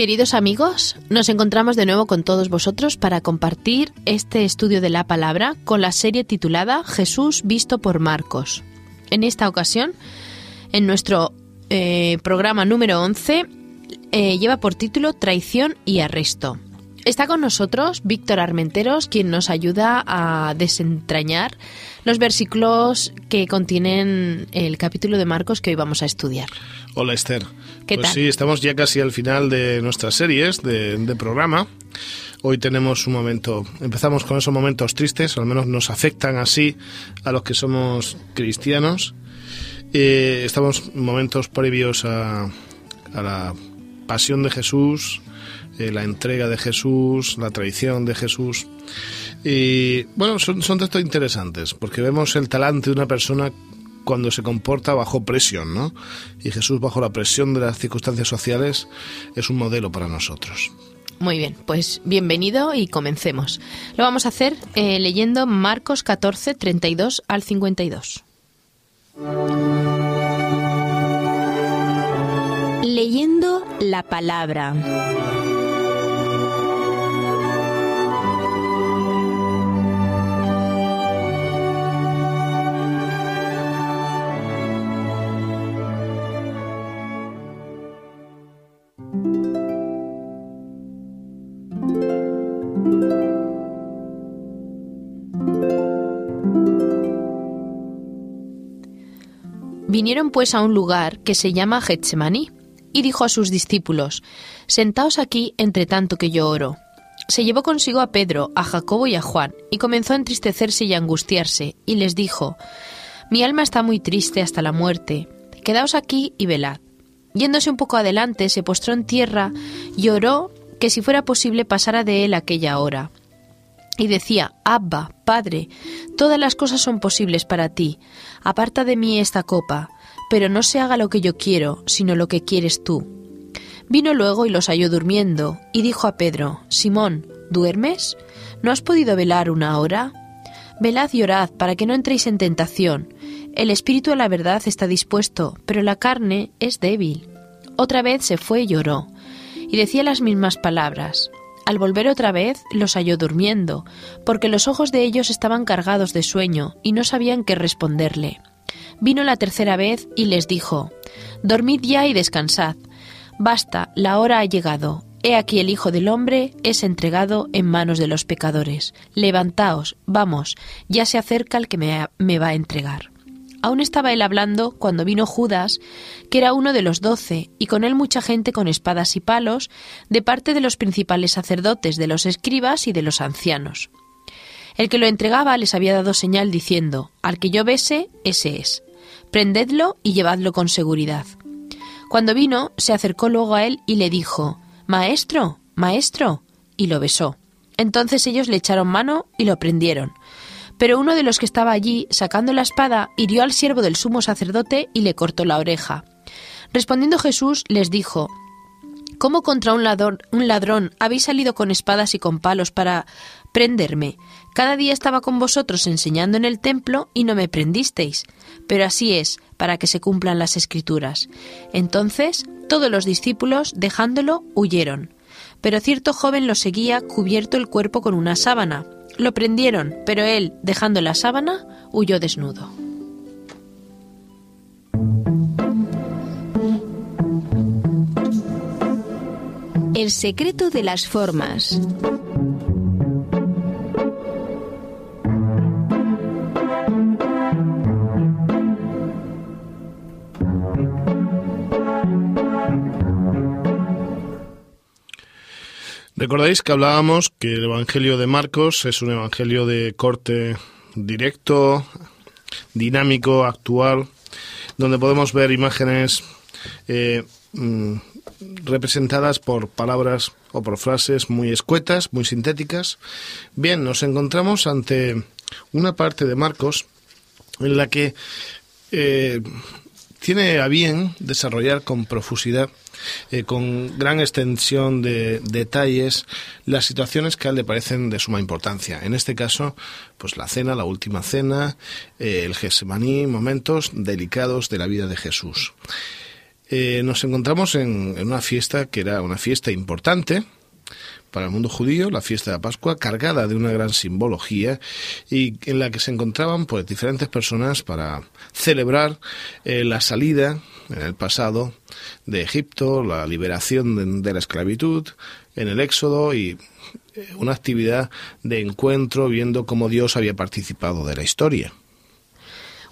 Queridos amigos, nos encontramos de nuevo con todos vosotros para compartir este estudio de la palabra con la serie titulada Jesús visto por Marcos. En esta ocasión, en nuestro eh, programa número 11, eh, lleva por título Traición y Arresto. Está con nosotros Víctor Armenteros, quien nos ayuda a desentrañar los versículos que contienen el capítulo de Marcos que hoy vamos a estudiar. Hola Esther. ¿Qué pues tal? sí, estamos ya casi al final de nuestras series de, de programa. Hoy tenemos un momento, empezamos con esos momentos tristes, al menos nos afectan así a los que somos cristianos. Eh, estamos en momentos previos a, a la pasión de Jesús, eh, la entrega de Jesús, la traición de Jesús. Y bueno, son, son textos interesantes, porque vemos el talante de una persona cuando se comporta bajo presión, ¿no? Y Jesús bajo la presión de las circunstancias sociales es un modelo para nosotros. Muy bien, pues bienvenido y comencemos. Lo vamos a hacer eh, leyendo Marcos 14, 32 al 52. Leyendo la palabra. Vinieron pues a un lugar que se llama Getsemaní, y dijo a sus discípulos, Sentaos aquí entre tanto que yo oro. Se llevó consigo a Pedro, a Jacobo y a Juan, y comenzó a entristecerse y a angustiarse, y les dijo, Mi alma está muy triste hasta la muerte, quedaos aquí y velad. Yéndose un poco adelante, se postró en tierra y oró que si fuera posible pasara de él aquella hora. Y decía, Abba, Padre, todas las cosas son posibles para ti, aparta de mí esta copa, pero no se haga lo que yo quiero, sino lo que quieres tú. Vino luego y los halló durmiendo, y dijo a Pedro, Simón, ¿duermes? ¿No has podido velar una hora? Velad y orad para que no entréis en tentación. El espíritu a la verdad está dispuesto, pero la carne es débil. Otra vez se fue y lloró, y decía las mismas palabras. Al volver otra vez los halló durmiendo, porque los ojos de ellos estaban cargados de sueño y no sabían qué responderle. Vino la tercera vez y les dijo, Dormid ya y descansad. Basta, la hora ha llegado. He aquí el Hijo del Hombre es entregado en manos de los pecadores. Levantaos, vamos, ya se acerca el que me, va a entregar. Aún estaba él hablando cuando vino Judas, que era uno de los doce, y con él mucha gente con espadas y palos, de parte de los principales sacerdotes, de los escribas y de los ancianos. El que lo entregaba les había dado señal diciendo, Al que yo bese, ese es. Prendedlo y llevadlo con seguridad. Cuando vino, se acercó luego a él y le dijo, Maestro, maestro, y lo besó. Entonces ellos le echaron mano y lo prendieron. Pero uno de los que estaba allí, sacando la espada, hirió al siervo del sumo sacerdote y le cortó la oreja. Respondiendo Jesús les dijo, ¿Cómo contra un ladrón, un ladrón habéis salido con espadas y con palos para prenderme? Cada día estaba con vosotros enseñando en el templo y no me prendisteis. Pero así es, para que se cumplan las escrituras. Entonces todos los discípulos, dejándolo, huyeron. Pero cierto joven lo seguía cubierto el cuerpo con una sábana. Lo prendieron, pero él, dejando la sábana, huyó desnudo. El secreto de las formas. Recordáis que hablábamos que el Evangelio de Marcos es un Evangelio de corte directo, dinámico, actual, donde podemos ver imágenes eh, mm, representadas por palabras o por frases muy escuetas, muy sintéticas. Bien, nos encontramos ante una parte de Marcos en la que eh, tiene a bien desarrollar con profusidad, eh, con gran extensión de detalles, las situaciones que a él le parecen de suma importancia. En este caso, pues la cena, la última cena, eh, el Gesemaní, momentos delicados de la vida de Jesús. Eh, nos encontramos en, en una fiesta que era una fiesta importante, para el mundo judío, la fiesta de la Pascua, cargada de una gran simbología y en la que se encontraban pues diferentes personas para celebrar eh, la salida en el pasado de Egipto, la liberación de, la esclavitud, en el Éxodo y eh, una actividad de encuentro viendo cómo Dios había participado de la historia.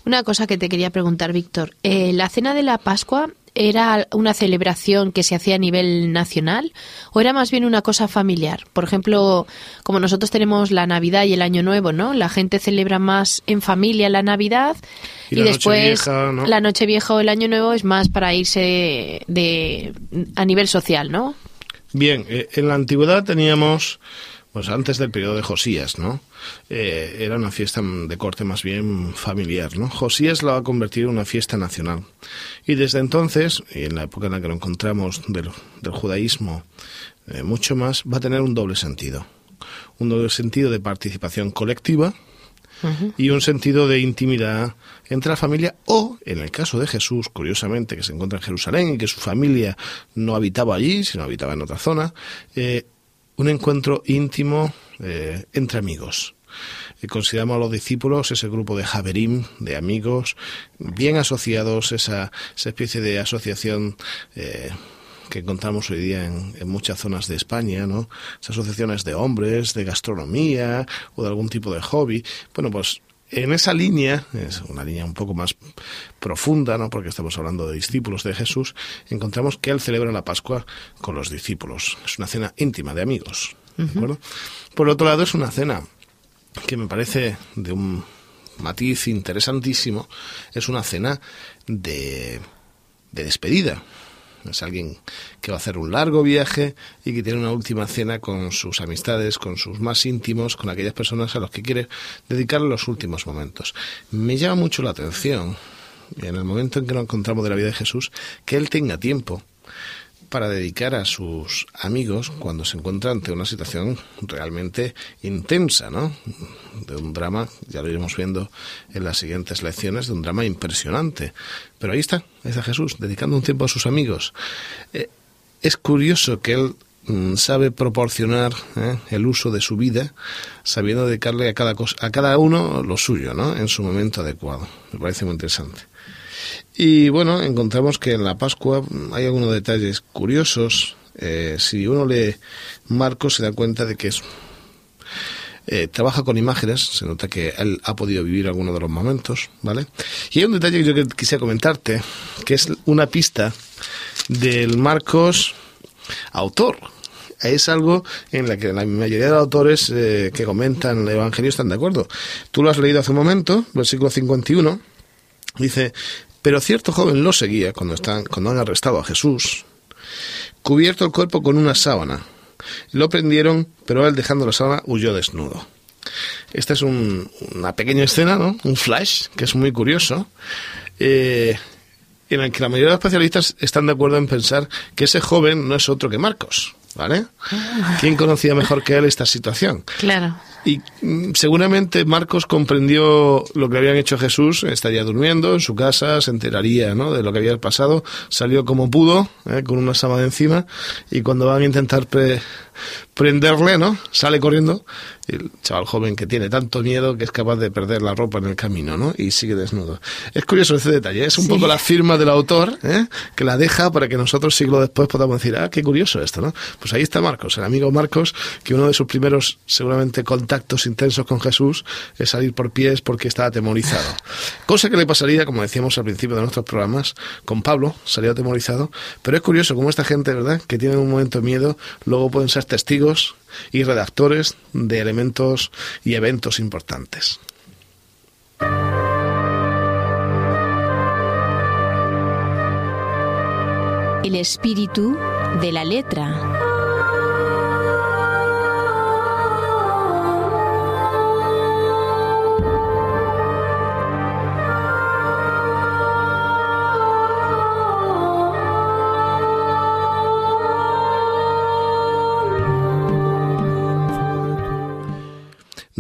Una cosa que te quería preguntar, Víctor. Eh, ¿La cena de la Pascua era una celebración que se hacía a nivel nacional o era más bien una cosa familiar? Por ejemplo, como nosotros tenemos la Navidad y el Año Nuevo, ¿no? La gente celebra más en familia la Navidad y, después la Noche Vieja o el Año Nuevo es más para irse de a nivel social, ¿no? Bien, eh, en la antigüedad teníamos pues antes del periodo de Josías, ¿no? Eh, era una fiesta de corte más bien familiar, ¿no? Josías la va a convertir en una fiesta nacional. Y desde entonces, y en la época en la que lo encontramos del, judaísmo eh, mucho más, va a tener un doble sentido. Un doble sentido de participación colectiva, y un sentido de intimidad entre la familia o, en el caso de Jesús, curiosamente, que se encuentra en Jerusalén y que su familia no habitaba allí, sino habitaba en otra zona, eh, un encuentro íntimo eh, entre amigos. Y consideramos a los discípulos ese grupo de Javerim, de amigos, bien asociados, esa, esa especie de asociación eh, que encontramos hoy día en, en, muchas zonas de España, ¿no? Esas asociaciones de hombres, de gastronomía o de algún tipo de hobby. Bueno, pues en esa línea, es una línea un poco más profunda, ¿no? porque estamos hablando de discípulos de Jesús, encontramos que él celebra la Pascua con los discípulos. Es una cena íntima de amigos. Por otro lado, es una cena que me parece de un matiz interesantísimo. Es una cena de, de despedida. Es alguien que va a hacer un largo viaje y que tiene una última cena con sus amistades, con sus más íntimos, con aquellas personas a los que quiere dedicar los últimos momentos. Me llama mucho la atención, en el momento en que nos encontramos de la vida de Jesús, que Él tenga tiempo para dedicar a sus amigos cuando se encuentra ante una situación realmente intensa, ¿no? De un drama, ya lo iremos viendo en las siguientes lecciones, de un drama impresionante. Pero ahí está, ahí está Jesús, dedicando un tiempo a sus amigos. Eh, es curioso que él mm, sabe proporcionar ¿eh? el uso de su vida, sabiendo dedicarle a cada, a cada uno lo suyo, ¿no? En su momento adecuado. Me parece muy interesante. Y bueno, encontramos que en la Pascua hay algunos detalles curiosos. Eh, si uno lee Marcos se da cuenta de que es eh, trabaja con imágenes, se nota que él ha podido vivir algunos de los momentos, ¿vale? Y hay un detalle que yo quisiera comentarte, que es una pista del Marcos autor. Es algo en la que la mayoría de los autores eh, que comentan el Evangelio están de acuerdo. Tú lo has leído hace un momento, versículo 51, dice, pero cierto joven lo seguía cuando, están, cuando han arrestado a Jesús, cubierto el cuerpo con una sábana. Lo prendieron, pero él dejando la sábana huyó desnudo. Esta es una pequeña escena, ¿no? un flash, que es muy curioso, eh, en el que la mayoría de los especialistas están de acuerdo en pensar que ese joven no es otro que Marcos. ¿Vale? ¿Quién conocía mejor que él esta situación? Claro. Y mm, seguramente Marcos comprendió lo que habían hecho Jesús, estaría durmiendo en su casa, se enteraría ¿no? de lo que había pasado, salió como pudo, ¿eh? con una sábana encima, y cuando van a intentar prenderle, ¿no? Sale corriendo el chaval joven que tiene tanto miedo que es capaz de perder la ropa en el camino, ¿no? Y sigue desnudo. Es curioso ese detalle, ¿eh? es un poco la firma del autor, ¿eh? que la deja para que nosotros siglos después podamos decir, ah, qué curioso esto, ¿no? Pues ahí está Marcos, el amigo Marcos, que uno de sus primeros, seguramente, contactos intensos con Jesús es salir por pies porque estaba atemorizado. Cosa que le pasaría, como decíamos al principio de nuestros programas, con Pablo, salía atemorizado, pero es curioso cómo esta gente, ¿verdad?, que tiene un momento de miedo, luego pueden ser testigos y redactores de elementos y eventos importantes. El espíritu de la letra.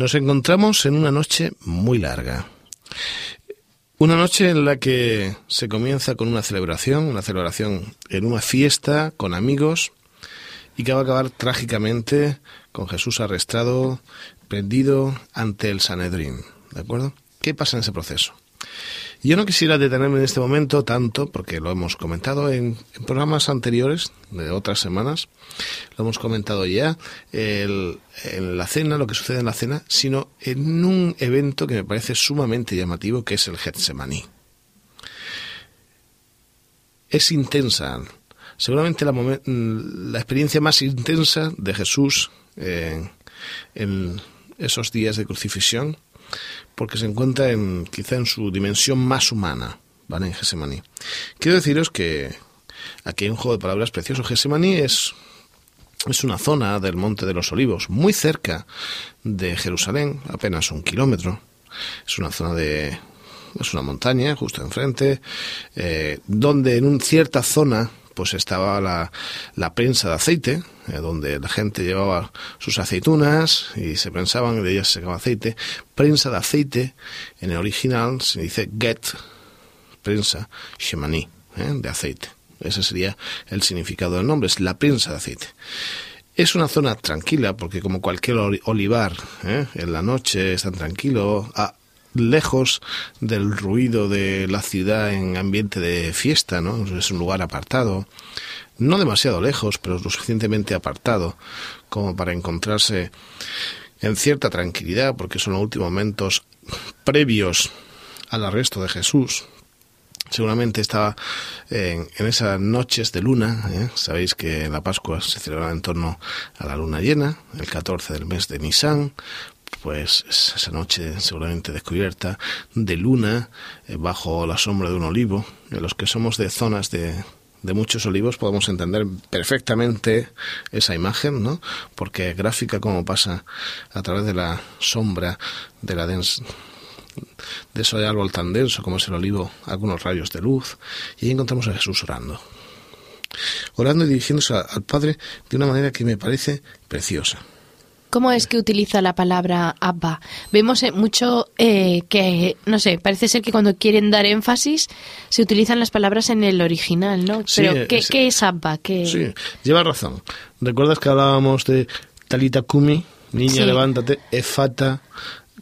Nos encontramos en una noche muy larga. Una noche en la que se comienza con una celebración, una celebración en una fiesta con amigos y que va a acabar trágicamente con Jesús arrestado, prendido ante el Sanedrín. ¿De acuerdo? ¿Qué pasa en ese proceso? Yo no quisiera detenerme en este momento tanto, porque lo hemos comentado en, programas anteriores, de otras semanas, lo hemos comentado ya, en la cena, lo que sucede en la cena, sino en un evento que me parece sumamente llamativo, que es el Getsemaní. Es intensa, seguramente la, la experiencia más intensa de Jesús eh, en esos días de crucifixión, porque se encuentra en, quizá en su dimensión más humana, ¿vale? En Gesemaní. Quiero deciros que aquí hay un juego de palabras precioso. Gesemaní es, es una zona del Monte de los Olivos, muy cerca de Jerusalén, apenas un kilómetro. Es una zona de... Es una montaña justo enfrente, eh, donde en una cierta zona pues estaba la, la prensa de aceite, eh, donde la gente llevaba sus aceitunas y se prensaban y de ellas se sacaba aceite. Prensa de aceite, en el original se dice get, prensa, shemani, eh, de aceite. Ese sería el significado del nombre, es la prensa de aceite. Es una zona tranquila porque como cualquier olivar, eh, en la noche es tan tranquilo, ah, lejos del ruido de la ciudad en ambiente de fiesta, ¿no? Es un lugar apartado, no demasiado lejos, pero lo suficientemente apartado como para encontrarse en cierta tranquilidad, porque son los últimos momentos previos al arresto de Jesús. Seguramente estaba en, esas noches de luna, ¿eh? sabéis que la Pascua se celebra en torno a la luna llena, el 14 del mes de Nisan, pues esa noche seguramente descubierta de luna eh, bajo la sombra de un olivo. En los que somos de zonas de, de muchos olivos podemos entender perfectamente esa imagen, ¿no? Porque gráfica como pasa a través de la sombra de la densa de ese árbol tan denso como es el olivo, algunos rayos de luz, y ahí encontramos a Jesús orando. Orando y dirigiéndose al Padre de una manera que me parece preciosa. ¿Cómo es que utiliza la palabra Abba? Vemos eh, mucho eh, que, no sé, parece ser que cuando quieren dar énfasis se utilizan las palabras en el original, ¿no? Pero, ¿qué, es, Abba? Sí, lleva razón. ¿Recuerdas que hablábamos de Talita Kumi, niña, levántate, Efata,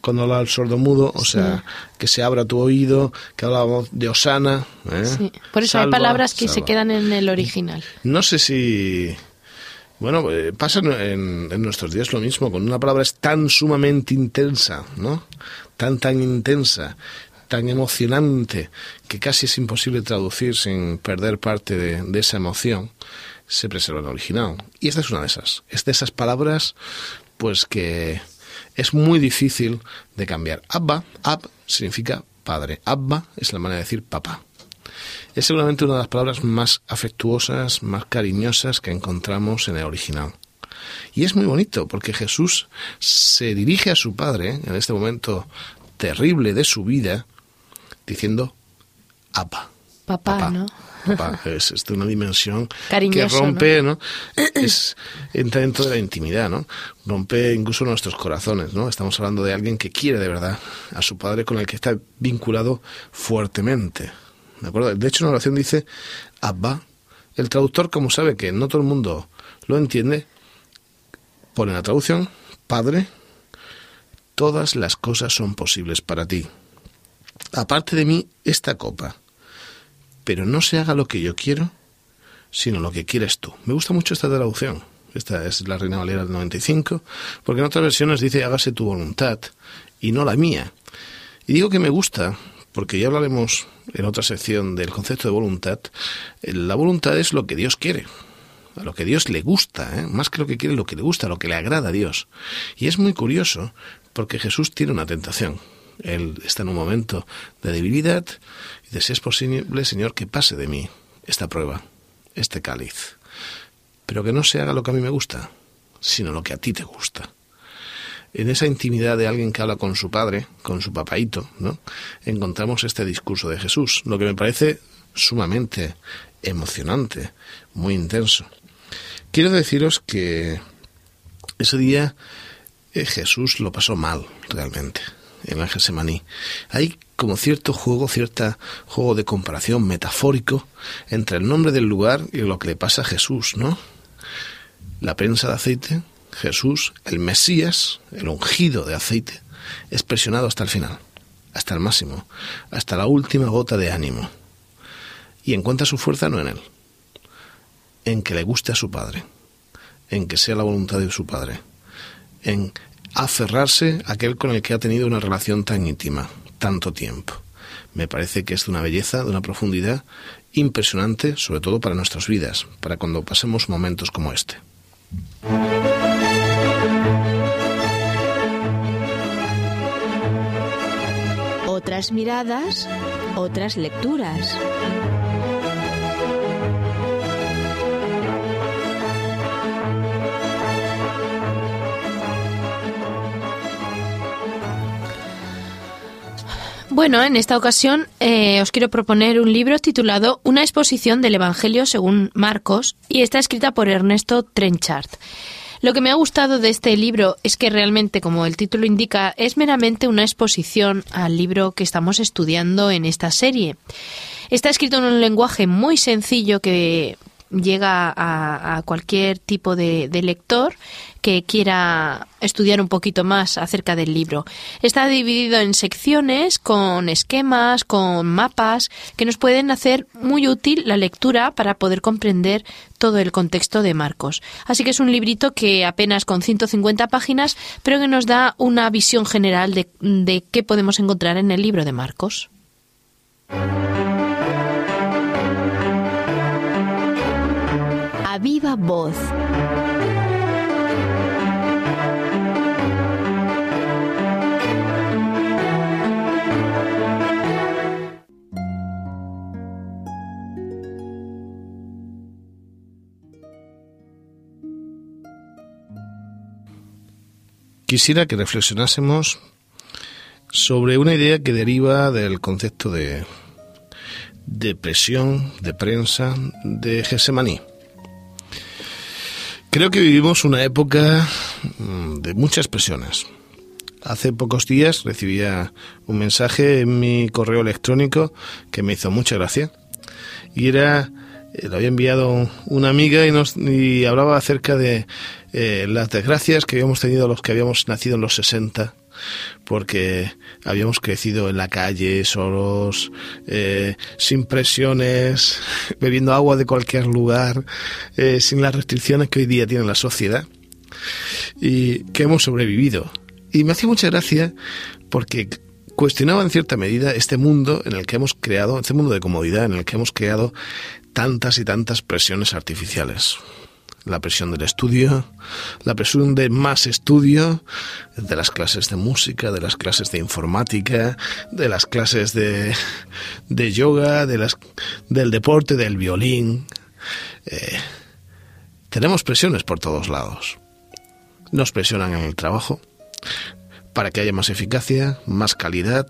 cuando habla el sordo mudo, o sea, que se abra tu oído, que hablábamos de Osana. ¿eh? Sí. Por eso hay palabras que se quedan en el original. No sé si bueno, eh, pasa en, nuestros días lo mismo, con una palabra es tan sumamente intensa, ¿no? Tan, tan intensa, tan emocionante, que casi es imposible traducir sin perder parte de, esa emoción, se preserva en el original. Y esta es una de esas. Es de esas palabras, pues que es muy difícil de cambiar. Abba, ab significa padre. Abba es la manera de decir papá es seguramente una de las palabras más afectuosas, más cariñosas que encontramos en el original. Y es muy bonito porque Jesús se dirige a su Padre en este momento terrible de su vida diciendo Apa. Papá, ¿no? Papá, es, de una dimensión que rompe, ¿no? Es, entra dentro de la intimidad, ¿no? Rompe incluso nuestros corazones, ¿no? Estamos hablando de alguien que quiere de verdad a su padre con el que está vinculado fuertemente. ¿De acuerdo? De hecho, en la oración dice Abba. El traductor, como sabe que no todo el mundo lo entiende, pone la traducción Padre, todas las cosas son posibles para ti. Aparte de mí, esta copa. Pero no se haga lo que yo quiero, sino lo que quieres tú. Me gusta mucho esta traducción. Esta es la Reina Valera del 95, porque en otras versiones dice hágase tu voluntad y no la mía. Y digo que me gusta porque ya hablaremos en otra sección del concepto de voluntad, eh, la voluntad es lo que Dios quiere, a lo que Dios le gusta, ¿eh? más que lo que quiere, lo que le gusta, lo que le agrada a Dios. Y es muy curioso porque Jesús tiene una tentación. Él está en un momento de debilidad y dice, si es posible, Señor, que pase de mí esta prueba, este cáliz, pero que no se haga lo que a mí me gusta, sino lo que a ti te gusta en esa intimidad de alguien que habla con su padre, con su papaito, ¿no? encontramos este discurso de Jesús, lo que me parece sumamente emocionante, muy intenso. Quiero deciros que ese día eh, Jesús lo pasó mal, realmente, en el Gesemaní. Hay como cierto juego, cierta juego de comparación metafórico entre el nombre del lugar y lo que le pasa a Jesús, ¿no? La prensa de aceite, Jesús, el Mesías, el ungido de aceite, es presionado hasta el final, hasta el máximo, hasta la última gota de ánimo. Y encuentra su fuerza no en él, en que le guste a su Padre, en que sea la voluntad de su Padre, en aferrarse a aquel con el que ha tenido una relación tan íntima, tanto tiempo. Me parece que es de una belleza, de una profundidad impresionante, sobre todo para nuestras vidas, para cuando pasemos momentos como este. Otras miradas, otras lecturas. Bueno, en esta ocasión eh, os quiero proponer un libro titulado Una exposición del Evangelio según Marcos y está escrita por Ernesto Trenchard. Lo que me ha gustado de este libro es que realmente, como el título indica, es meramente una exposición al libro que estamos estudiando en esta serie. Está escrito en un lenguaje muy sencillo que llega a, cualquier tipo de, lector que quiera estudiar un poquito más acerca del libro. Está dividido en secciones con esquemas, con mapas, que nos pueden hacer muy útil la lectura para poder comprender todo el contexto de Marcos. Así que es un librito que apenas con 150 páginas, pero que nos da una visión general de, de qué podemos encontrar en el libro de Marcos. Viva voz. Quisiera que reflexionásemos sobre una idea que deriva del concepto de, de presión, de prensa, de Gesemaní. Creo que vivimos una época mm, de muchas presiones. Hace pocos días recibía un mensaje en mi correo electrónico que me hizo mucha gracia. Y era, eh, lo había enviado una amiga y, nos, y hablaba acerca de eh, las desgracias que habíamos tenido los que habíamos nacido en los 60 porque habíamos crecido en la calle, solos, eh, sin presiones, bebiendo agua de cualquier lugar, eh, sin las restricciones que hoy día tiene la sociedad, y que hemos sobrevivido. Y me hacía mucha gracia porque cuestionaba en cierta medida este mundo en el que hemos creado, este mundo de comodidad en el que hemos creado tantas y tantas presiones artificiales la presión del estudio, la presión de más estudio, de las clases de música, de las clases de informática, de las clases de, de yoga, de las, del deporte, del violín. Eh, tenemos presiones por todos lados. Nos presionan en el trabajo para que haya más eficacia, más calidad,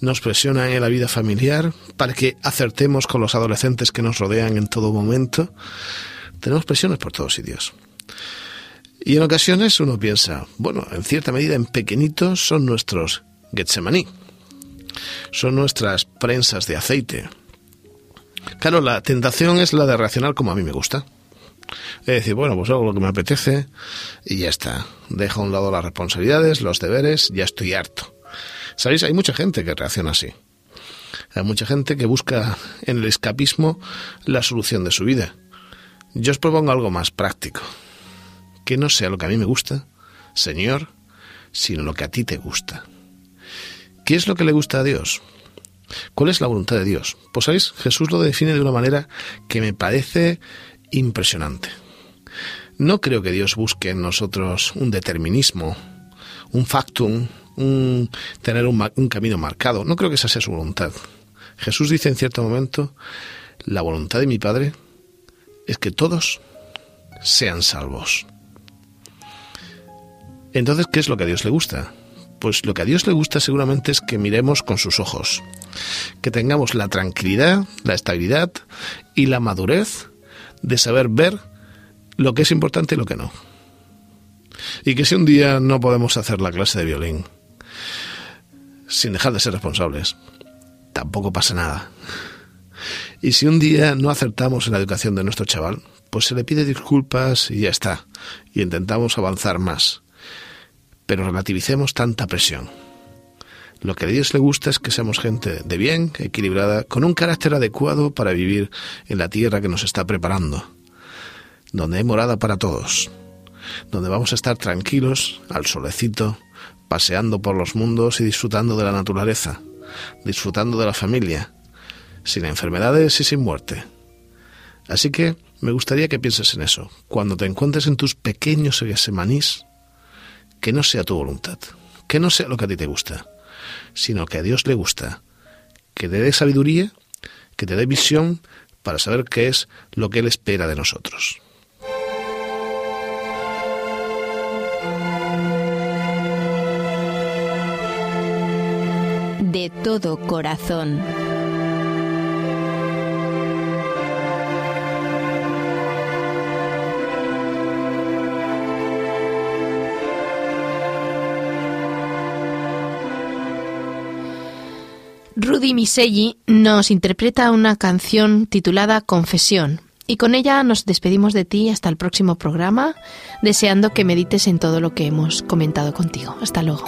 nos presionan en la vida familiar para que acertemos con los adolescentes que nos rodean en todo momento tenemos presiones por todos sitios. Y en ocasiones uno piensa, bueno, en cierta medida en pequeñitos son nuestros Getsemaní, son nuestras prensas de aceite. Claro, la tentación es la de reaccionar como a mí me gusta. Es decir, bueno, pues hago lo que me apetece y ya está. Dejo a un lado las responsabilidades, los deberes, ya estoy harto. ¿Sabéis? Hay mucha gente que reacciona así. Hay mucha gente que busca en el escapismo la solución de su vida. Yo os propongo algo más práctico. Que no sea lo que a mí me gusta, Señor, sino lo que a ti te gusta. ¿Qué es lo que le gusta a Dios? ¿Cuál es la voluntad de Dios? Pues sabéis, Jesús lo define de una manera que me parece impresionante. No creo que Dios busque en nosotros un determinismo, un factum, un tener un, un camino marcado. No creo que esa sea su voluntad. Jesús dice en cierto momento, la voluntad de mi Padre es que todos sean salvos. Entonces, ¿qué es lo que a Dios le gusta? Pues lo que a Dios le gusta seguramente es que miremos con sus ojos, que tengamos la tranquilidad, la estabilidad y la madurez de saber ver lo que es importante y lo que no. Y que si un día no podemos hacer la clase de violín, sin dejar de ser responsables, tampoco pasa nada. Y si un día no acertamos en la educación de nuestro chaval, pues se le pide disculpas y ya está. Y intentamos avanzar más. Pero relativicemos tanta presión. Lo que a Dios le gusta es que seamos gente de bien, equilibrada, con un carácter adecuado para vivir en la tierra que nos está preparando, donde hay morada para todos, donde vamos a estar tranquilos, al solecito, paseando por los mundos y disfrutando de la naturaleza, disfrutando de la familia, sin enfermedades y sin muerte. Así que me gustaría que pienses en eso, cuando te encuentres en tus pequeños semanís, que no sea tu voluntad, que no sea lo que a ti te gusta, sino que a Dios le gusta, que te dé sabiduría, que te dé visión para saber qué es lo que Él espera de nosotros. De todo corazón. Rudy Miselli nos interpreta una canción titulada Confesión. Y con ella nos despedimos de ti hasta el próximo programa, deseando que medites en todo lo que hemos comentado contigo. Hasta luego.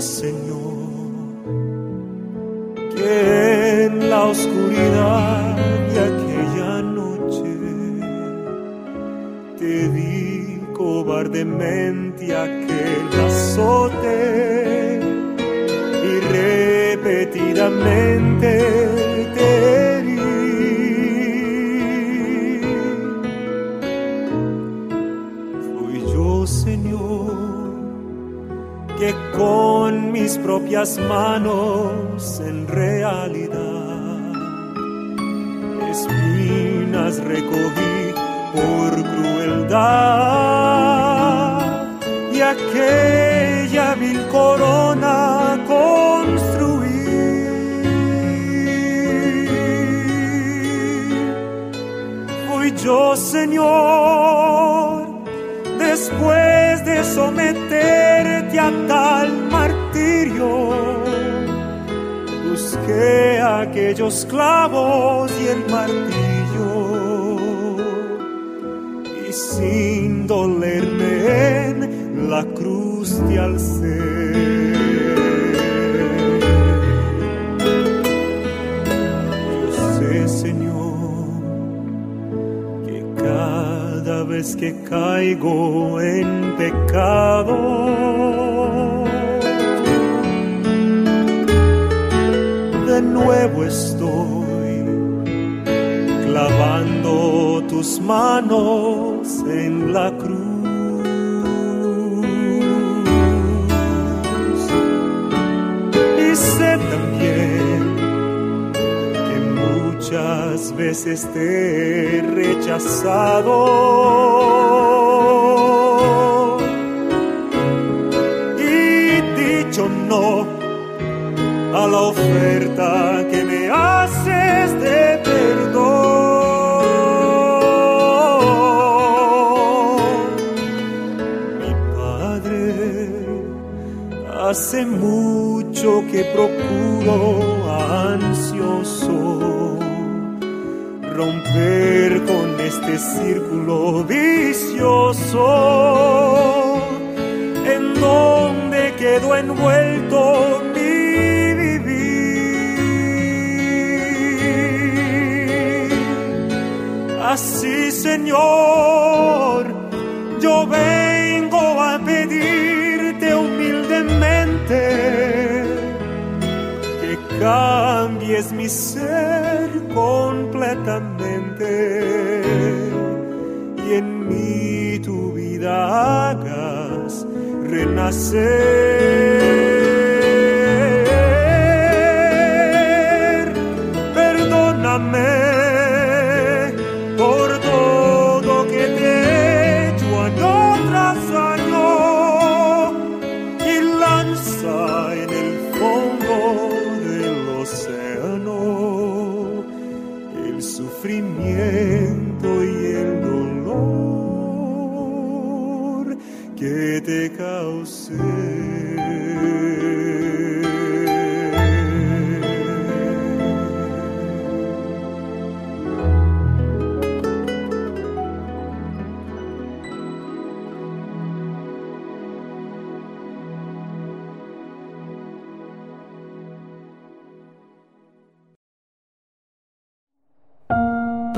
Señor, que en la oscuridad de aquella noche te di cobardemente manos en realidad. Espinas recogí por crueldad y aquella vil corona construí. Fui yo, Señor, después de someterte a tal busqué aquellos clavos y el martillo y sin dolerme en la cruz te alcé. Yo Señor, que cada vez que caigo en pecado, nuevo estoy clavando tus manos en la cruz. Y sé también que muchas veces te he rechazado. Y dicho no a la oferta hace mucho que procuro ansioso romper con este círculo vicioso en donde quedó envuelto Así, Señor, yo vengo a ver pedirte que cambies mi ser completamente y en mí tu vida hagas renacer.